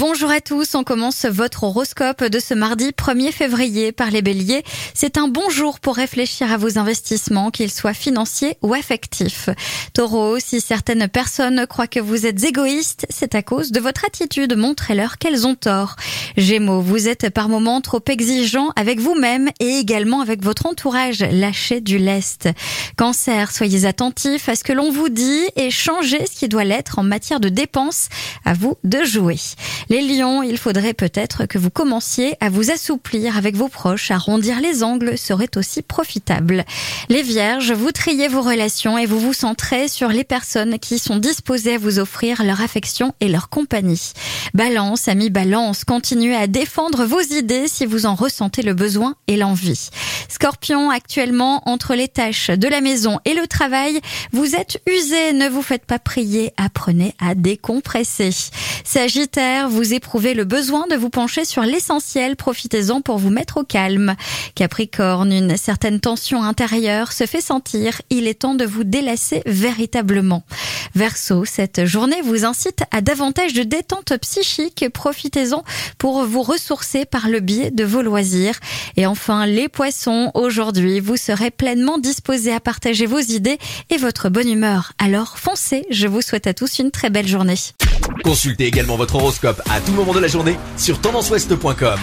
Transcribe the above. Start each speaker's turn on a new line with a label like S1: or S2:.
S1: Bonjour à tous, on commence votre horoscope de ce mardi 1er février par les béliers. C'est un bon jour pour réfléchir à vos investissements, qu'ils soient financiers ou affectifs. Taureau, si certaines personnes croient que vous êtes égoïste, c'est à cause de votre attitude, montrez-leur qu'elles ont tort. Gémeaux, vous êtes par moments trop exigeant avec vous-même et également avec votre entourage, lâchez du lest. Cancer, soyez attentif à ce que l'on vous dit et changez ce qui doit l'être en matière de dépenses. À vous de jouer. Les lions, il faudrait peut-être que vous commenciez à vous assouplir avec vos proches, arrondir les angles serait aussi profitable. Les vierges, vous triez vos relations et vous vous centrez sur les personnes qui sont disposées à vous offrir leur affection et leur compagnie. Balance, ami balance, continuez à défendre vos idées si vous en ressentez le besoin et l'envie. Scorpion, actuellement, entre les tâches de la maison et le travail, vous êtes usé, ne vous faites pas prier, apprenez à décompresser. Sagittaire, vous éprouvez le besoin de vous pencher sur l'essentiel, profitez-en pour vous mettre au calme. Capricorne, une certaine tension intérieure se fait sentir, il est temps de vous délasser véritablement. Verseau, cette journée vous incite à davantage de détente psychique, profitez-en pour vous ressourcer par le biais de vos loisirs. Et enfin, les poissons, aujourd'hui, vous serez pleinement disposés à partager vos idées et votre bonne humeur. Alors foncez, je vous souhaite à tous une très belle journée.
S2: Consultez également votre horoscope à tout moment de la journée sur tendanceouest.com.